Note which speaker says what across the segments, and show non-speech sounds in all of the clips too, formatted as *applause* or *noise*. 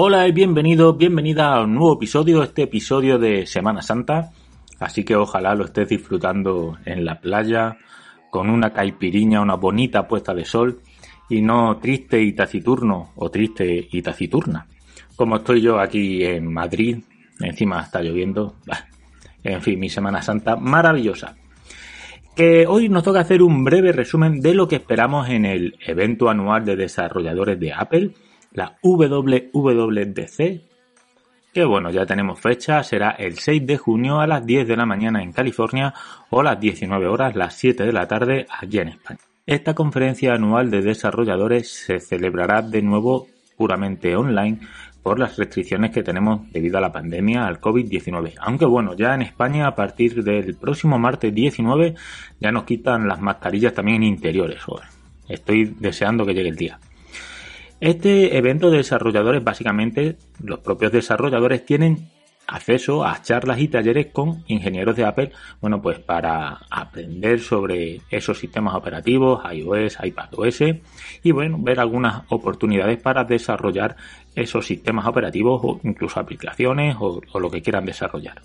Speaker 1: Hola y bienvenido, bienvenida a un nuevo episodio, este episodio de Semana Santa. Así que ojalá lo estés disfrutando en la playa, con una caipiriña, una bonita puesta de sol, y no triste y taciturno, o triste y taciturna, como estoy yo aquí en Madrid, encima está lloviendo. Bah, en fin, mi Semana Santa maravillosa. Hoy nos toca hacer un breve resumen de lo que esperamos en el evento anual de desarrolladores de Apple, la WWDC, que bueno, ya tenemos fecha, será el 6 de junio a las 10 de la mañana en California o las 19 horas, las 7 de la tarde allí en España. Esta conferencia anual de desarrolladores se celebrará de nuevo puramente online por las restricciones que tenemos debido a la pandemia al COVID-19. Aunque bueno, ya en España a partir del próximo martes 19 ya nos quitan las mascarillas también en interiores. Estoy deseando que llegue el día. Este evento de desarrolladores, básicamente, los propios desarrolladores tienen acceso a charlas y talleres con ingenieros de Apple, bueno, pues para aprender sobre esos sistemas operativos, iOS, iPadOS, y bueno, ver algunas oportunidades para desarrollar esos sistemas operativos o incluso aplicaciones o, o lo que quieran desarrollar.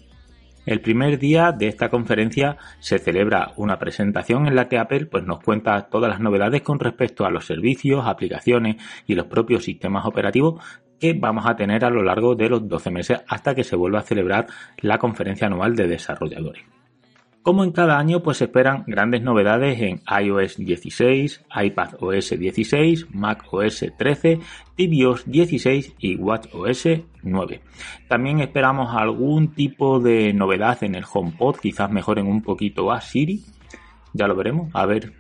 Speaker 1: El primer día de esta conferencia se celebra una presentación en la que Apple pues, nos cuenta todas las novedades con respecto a los servicios, aplicaciones y los propios sistemas operativos que vamos a tener a lo largo de los 12 meses hasta que se vuelva a celebrar la conferencia anual de desarrolladores. Como en cada año, pues esperan grandes novedades en iOS 16, iPadOS 16, macOS 13, tvOS 16 y watchOS 9. También esperamos algún tipo de novedad en el HomePod, quizás mejoren un poquito a Siri. Ya lo veremos, a ver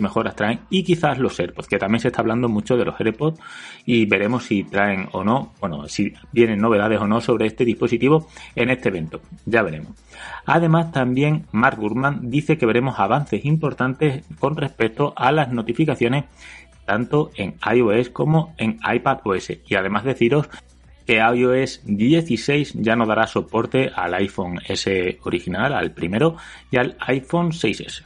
Speaker 1: mejoras traen y quizás los AirPods, que también se está hablando mucho de los AirPods y veremos si traen o no, bueno, si vienen novedades o no sobre este dispositivo en este evento, ya veremos. Además, también Mark Gurman dice que veremos avances importantes con respecto a las notificaciones tanto en iOS como en iPadOS y además deciros que iOS 16 ya no dará soporte al iPhone S original, al primero, y al iPhone 6S.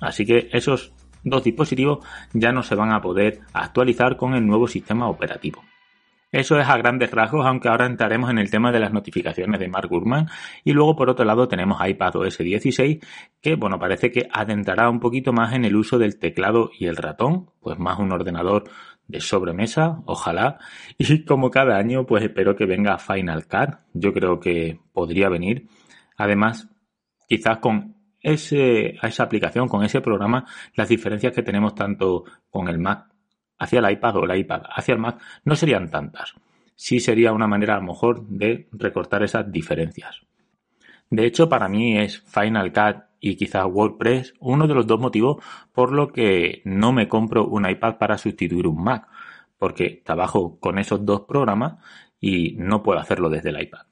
Speaker 1: Así que esos dos dispositivos ya no se van a poder actualizar con el nuevo sistema operativo. Eso es a grandes rasgos, aunque ahora entraremos en el tema de las notificaciones de Mark Gurman. Y luego, por otro lado, tenemos iPadOS 16, que, bueno, parece que adentrará un poquito más en el uso del teclado y el ratón, pues más un ordenador de sobremesa, ojalá. Y como cada año, pues espero que venga Final Cut. Yo creo que podría venir. Además, quizás con ese, a esa aplicación, con ese programa, las diferencias que tenemos tanto con el Mac hacia el iPad o el iPad hacia el Mac no serían tantas. Sí sería una manera a lo mejor de recortar esas diferencias. De hecho, para mí es Final Cut y quizás WordPress uno de los dos motivos por lo que no me compro un iPad para sustituir un Mac, porque trabajo con esos dos programas y no puedo hacerlo desde el iPad.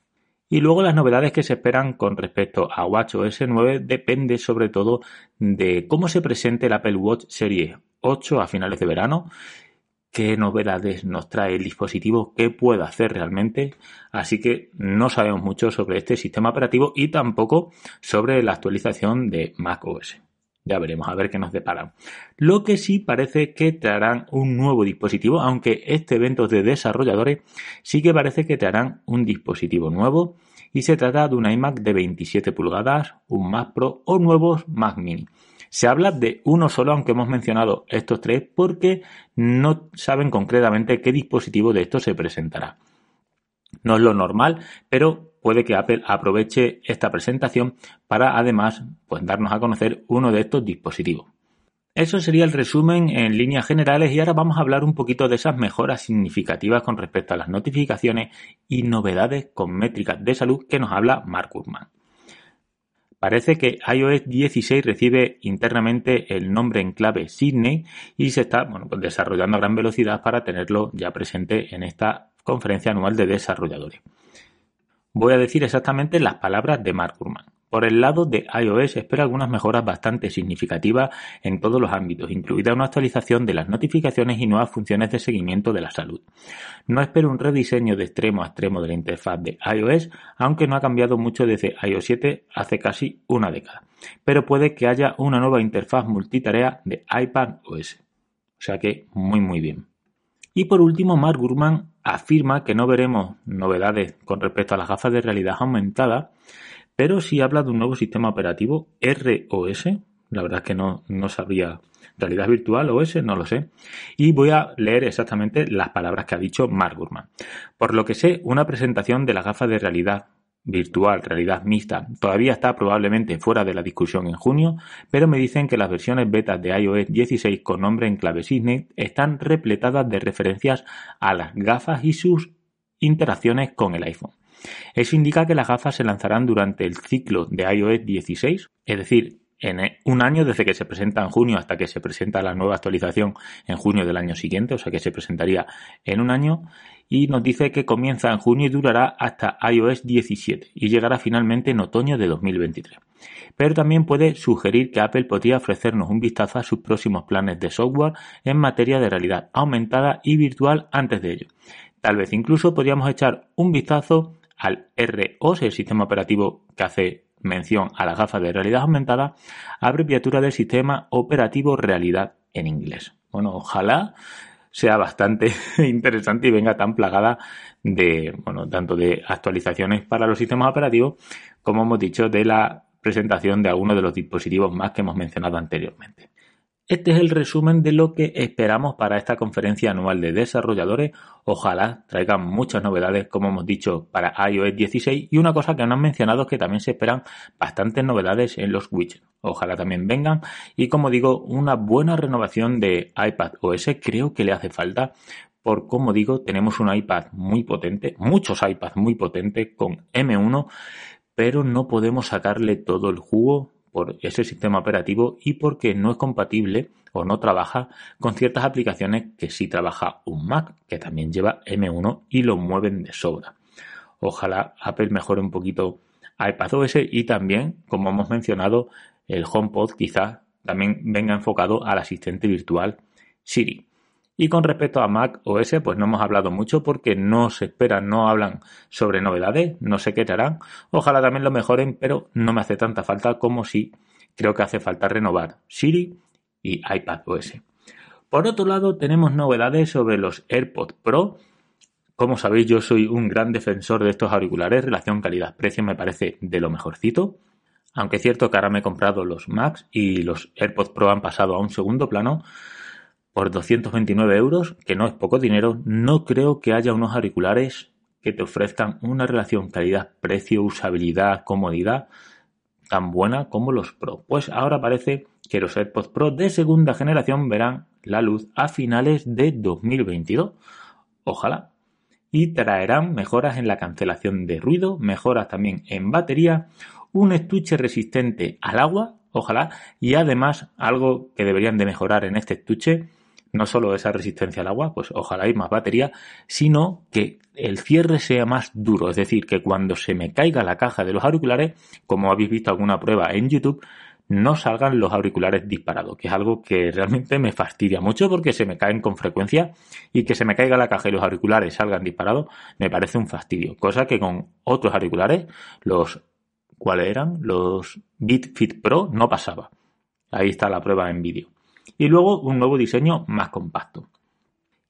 Speaker 1: Y luego las novedades que se esperan con respecto a WatchOS 9 depende sobre todo de cómo se presente el Apple Watch Serie 8 a finales de verano, qué novedades nos trae el dispositivo, qué puede hacer realmente. Así que no sabemos mucho sobre este sistema operativo y tampoco sobre la actualización de macOS. Ya veremos a ver qué nos deparan. Lo que sí parece que traerán un nuevo dispositivo, aunque este evento de desarrolladores sí que parece que traerán un dispositivo nuevo y se trata de un iMac de 27 pulgadas, un Mac Pro o nuevos Mac Mini. Se habla de uno solo, aunque hemos mencionado estos tres, porque no saben concretamente qué dispositivo de estos se presentará. No es lo normal, pero puede que Apple aproveche esta presentación para además pues, darnos a conocer uno de estos dispositivos. Eso sería el resumen en líneas generales y ahora vamos a hablar un poquito de esas mejoras significativas con respecto a las notificaciones y novedades con métricas de salud que nos habla Mark Gurman. Parece que iOS 16 recibe internamente el nombre en clave Sydney y se está pues desarrollando a gran velocidad para tenerlo ya presente en esta conferencia anual de desarrolladores. Voy a decir exactamente las palabras de Mark Gurman. Por el lado de iOS espero algunas mejoras bastante significativas en todos los ámbitos, incluida una actualización de las notificaciones y nuevas funciones de seguimiento de la salud. No espero un rediseño de extremo a extremo de la interfaz de iOS, aunque no ha cambiado mucho desde iOS 7 hace casi una década. Pero puede que haya una nueva interfaz multitarea de iPad OS. O sea que muy muy bien. Y por último, Mark Gurman afirma que no veremos novedades con respecto a las gafas de realidad aumentada, pero si habla de un nuevo sistema operativo ROS, la verdad es que no, no sabría realidad virtual OS, no lo sé. Y voy a leer exactamente las palabras que ha dicho Mark Gurman. Por lo que sé, una presentación de las gafas de realidad virtual, realidad mixta, todavía está probablemente fuera de la discusión en junio, pero me dicen que las versiones beta de iOS 16 con nombre en clave Sydney están repletadas de referencias a las gafas y sus interacciones con el iPhone. Eso indica que las gafas se lanzarán durante el ciclo de iOS 16, es decir, en un año desde que se presenta en junio hasta que se presenta la nueva actualización en junio del año siguiente, o sea que se presentaría en un año, y nos dice que comienza en junio y durará hasta iOS 17 y llegará finalmente en otoño de 2023. Pero también puede sugerir que Apple podría ofrecernos un vistazo a sus próximos planes de software en materia de realidad aumentada y virtual antes de ello. Tal vez incluso podríamos echar un vistazo al ROS, el sistema operativo que hace mención a las gafas de realidad aumentada, abreviatura del sistema operativo realidad en inglés. Bueno, ojalá sea bastante *laughs* interesante y venga tan plagada de, bueno, tanto de actualizaciones para los sistemas operativos como hemos dicho de la presentación de algunos de los dispositivos más que hemos mencionado anteriormente. Este es el resumen de lo que esperamos para esta conferencia anual de desarrolladores. Ojalá traigan muchas novedades, como hemos dicho, para iOS 16. Y una cosa que no han mencionado es que también se esperan bastantes novedades en los widgets. Ojalá también vengan. Y como digo, una buena renovación de iPad OS creo que le hace falta. Por como digo, tenemos un iPad muy potente, muchos iPads muy potentes con M1, pero no podemos sacarle todo el jugo por ese sistema operativo y porque no es compatible o no trabaja con ciertas aplicaciones que sí trabaja un Mac, que también lleva M1 y lo mueven de sobra. Ojalá Apple mejore un poquito iPadOS y también, como hemos mencionado, el HomePod quizás también venga enfocado al asistente virtual Siri. Y con respecto a Mac OS, pues no hemos hablado mucho porque no se esperan, no hablan sobre novedades, no sé qué te harán. Ojalá también lo mejoren, pero no me hace tanta falta como si creo que hace falta renovar Siri y iPad OS. Por otro lado, tenemos novedades sobre los AirPods Pro. Como sabéis, yo soy un gran defensor de estos auriculares. Relación calidad-precio me parece de lo mejorcito. Aunque es cierto que ahora me he comprado los Max y los AirPods Pro han pasado a un segundo plano por 229 euros, que no es poco dinero, no creo que haya unos auriculares que te ofrezcan una relación calidad-precio, usabilidad, comodidad tan buena como los Pro. Pues ahora parece que los AirPods Pro de segunda generación verán la luz a finales de 2022. Ojalá. Y traerán mejoras en la cancelación de ruido, mejoras también en batería, un estuche resistente al agua, ojalá, y además algo que deberían de mejorar en este estuche no solo esa resistencia al agua, pues ojalá hay más batería, sino que el cierre sea más duro, es decir, que cuando se me caiga la caja de los auriculares, como habéis visto alguna prueba en YouTube, no salgan los auriculares disparados, que es algo que realmente me fastidia mucho porque se me caen con frecuencia y que se me caiga la caja y los auriculares salgan disparados me parece un fastidio, cosa que con otros auriculares, los ¿cuáles eran? Los BitFit Pro no pasaba. Ahí está la prueba en vídeo y luego un nuevo diseño más compacto.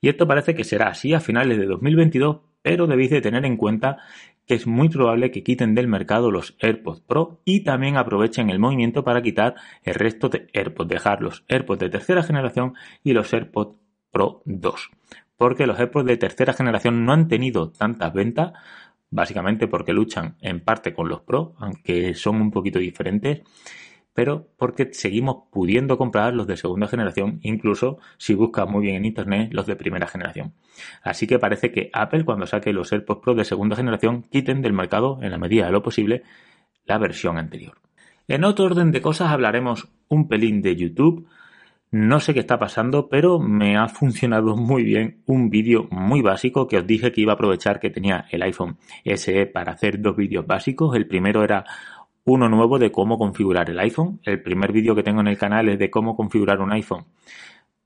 Speaker 1: Y esto parece que será así a finales de 2022, pero debéis de tener en cuenta que es muy probable que quiten del mercado los AirPods Pro y también aprovechen el movimiento para quitar el resto de AirPods, dejar los AirPods de tercera generación y los AirPods Pro 2. Porque los AirPods de tercera generación no han tenido tantas ventas básicamente porque luchan en parte con los Pro, aunque son un poquito diferentes, pero porque seguimos pudiendo comprar los de segunda generación, incluso si buscas muy bien en internet los de primera generación. Así que parece que Apple cuando saque los AirPods Pro de segunda generación quiten del mercado en la medida de lo posible la versión anterior. En otro orden de cosas hablaremos un pelín de YouTube. No sé qué está pasando, pero me ha funcionado muy bien un vídeo muy básico que os dije que iba a aprovechar que tenía el iPhone SE para hacer dos vídeos básicos. El primero era uno nuevo de cómo configurar el iPhone. El primer vídeo que tengo en el canal es de cómo configurar un iPhone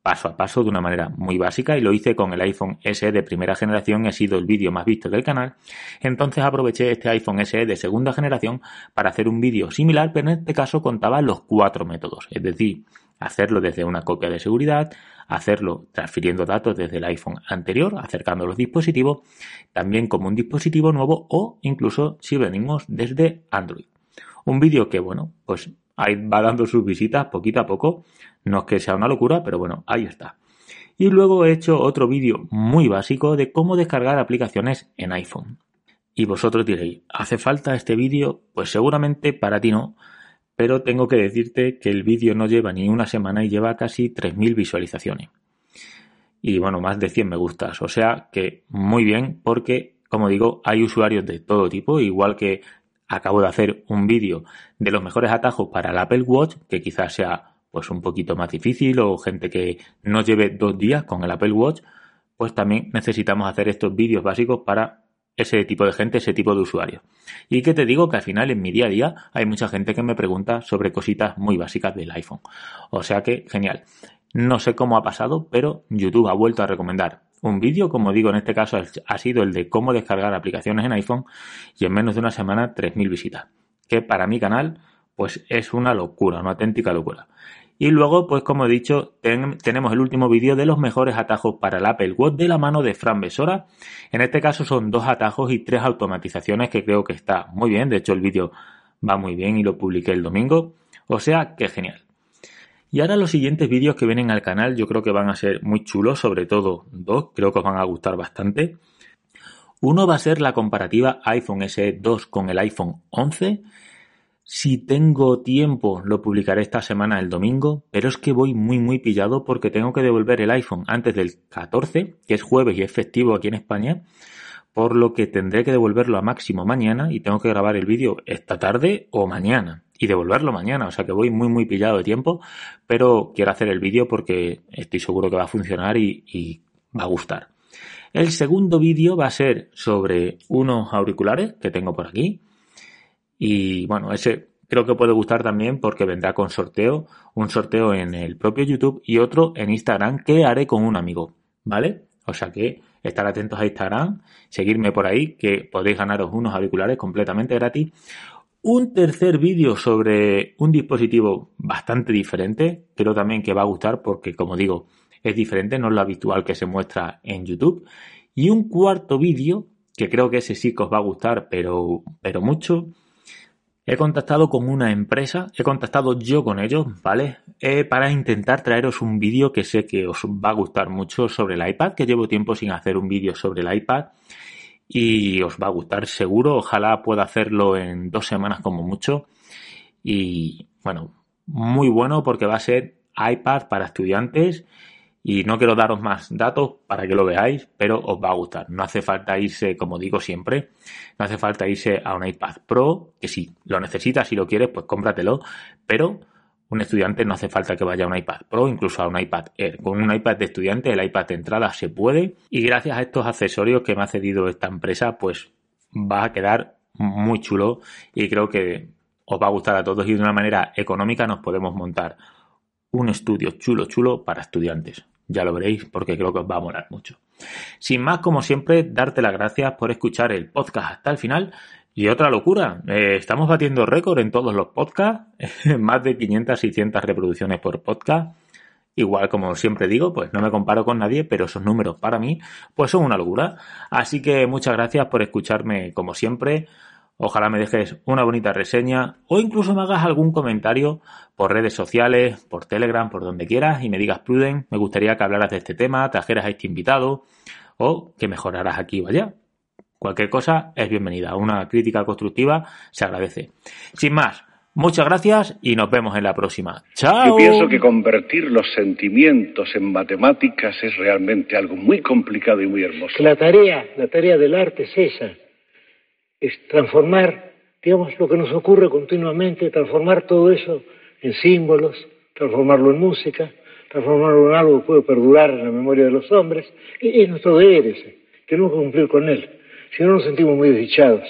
Speaker 1: paso a paso de una manera muy básica y lo hice con el iPhone SE de primera generación ha sido el vídeo más visto del canal. Entonces aproveché este iPhone SE de segunda generación para hacer un vídeo similar, pero en este caso contaba los cuatro métodos, es decir, hacerlo desde una copia de seguridad, hacerlo transfiriendo datos desde el iPhone anterior, acercando los dispositivos, también como un dispositivo nuevo o incluso si venimos desde Android. Un vídeo que, bueno, pues ahí va dando sus visitas poquito a poco. No es que sea una locura, pero bueno, ahí está. Y luego he hecho otro vídeo muy básico de cómo descargar aplicaciones en iPhone. Y vosotros diréis, ¿hace falta este vídeo? Pues seguramente para ti no, pero tengo que decirte que el vídeo no lleva ni una semana y lleva casi 3.000 visualizaciones. Y bueno, más de 100 me gustas. O sea que muy bien porque, como digo, hay usuarios de todo tipo, igual que acabo de hacer un vídeo de los mejores atajos para el Apple Watch, que quizás sea pues un poquito más difícil o gente que no lleve dos días con el Apple Watch, pues también necesitamos hacer estos vídeos básicos para ese tipo de gente, ese tipo de usuarios. Y que te digo que al final en mi día a día hay mucha gente que me pregunta sobre cositas muy básicas del iPhone. O sea que genial. No sé cómo ha pasado, pero YouTube ha vuelto a recomendar un vídeo, como digo, en este caso ha sido el de cómo descargar aplicaciones en iPhone y en menos de una semana 3.000 visitas. Que para mi canal, pues es una locura, una auténtica locura. Y luego, pues como he dicho, tenemos el último vídeo de los mejores atajos para el Apple Watch de la mano de Fran Besora. En este caso son dos atajos y tres automatizaciones que creo que está muy bien. De hecho, el vídeo va muy bien y lo publiqué el domingo. O sea, que genial. Y ahora los siguientes vídeos que vienen al canal yo creo que van a ser muy chulos, sobre todo dos, creo que os van a gustar bastante. Uno va a ser la comparativa iPhone SE 2 con el iPhone 11. Si tengo tiempo lo publicaré esta semana el domingo, pero es que voy muy muy pillado porque tengo que devolver el iPhone antes del 14, que es jueves y es festivo aquí en España, por lo que tendré que devolverlo a máximo mañana y tengo que grabar el vídeo esta tarde o mañana y devolverlo mañana. O sea que voy muy, muy pillado de tiempo, pero quiero hacer el vídeo porque estoy seguro que va a funcionar y, va a gustar. El segundo vídeo va a ser sobre unos auriculares que tengo por aquí. Y bueno, ese creo que puede gustar también porque vendrá con sorteo, un sorteo en el propio YouTube y otro en Instagram que haré con un amigo, ¿vale? O sea que estar atentos a Instagram, seguirme por ahí que podéis ganaros unos auriculares completamente gratis un tercer vídeo sobre un dispositivo bastante diferente, pero también que va a gustar porque, como digo, es diferente, no es lo habitual que se muestra en YouTube. Y un cuarto vídeo, que creo que ese sí que os va a gustar, pero, pero mucho. He contactado con una empresa, he contactado yo con ellos, ¿vale? Eh, para intentar traeros un vídeo que sé que os va a gustar mucho sobre el iPad, que llevo tiempo sin hacer un vídeo sobre el iPad y os va a gustar seguro. Ojalá pueda hacerlo en dos semanas como mucho. Y bueno, muy bueno porque va a ser iPad para estudiantes y no quiero daros más datos para que lo veáis, pero os va a gustar. No hace falta irse, como digo siempre, no hace falta irse a un iPad Pro, que si lo necesitas, si lo quieres, pues cómpratelo, pero un estudiante no hace falta que vaya a un iPad Pro, incluso a un iPad Air. Con un iPad de estudiante, el iPad de entrada se puede. Y gracias a estos accesorios que me ha cedido esta empresa, pues va a quedar muy chulo y creo que os va a gustar a todos y de una manera económica nos podemos montar un estudio chulo, chulo para estudiantes. Ya lo veréis porque creo que os va a molar mucho. Sin más, como siempre, darte las gracias por escuchar el podcast hasta el final. Y otra locura, eh, estamos batiendo récord en todos los podcasts, *laughs* más de 500, 600 reproducciones por podcast. Igual, como siempre digo, pues no me comparo con nadie, pero esos números para mí, pues son una locura. Así que muchas gracias por escucharme como siempre. Ojalá me dejes una bonita reseña o incluso me hagas algún comentario por redes sociales, por Telegram, por donde quieras y me digas, Pruden, me gustaría que hablaras de este tema, trajeras a este invitado o que mejoraras aquí o allá cualquier cosa es bienvenida. Una crítica constructiva se agradece. Sin más, muchas gracias y nos vemos en la próxima. Chao.
Speaker 2: Yo pienso que convertir los sentimientos en matemáticas es realmente algo muy complicado y muy hermoso.
Speaker 3: La tarea, la tarea del arte es esa, es transformar, digamos, lo que nos ocurre continuamente, transformar todo eso en símbolos, transformarlo en música, transformarlo en algo que puede perdurar en la memoria de los hombres, y es nuestro deber ese, tenemos que cumplir con él, si no nos sentimos muy desdichados.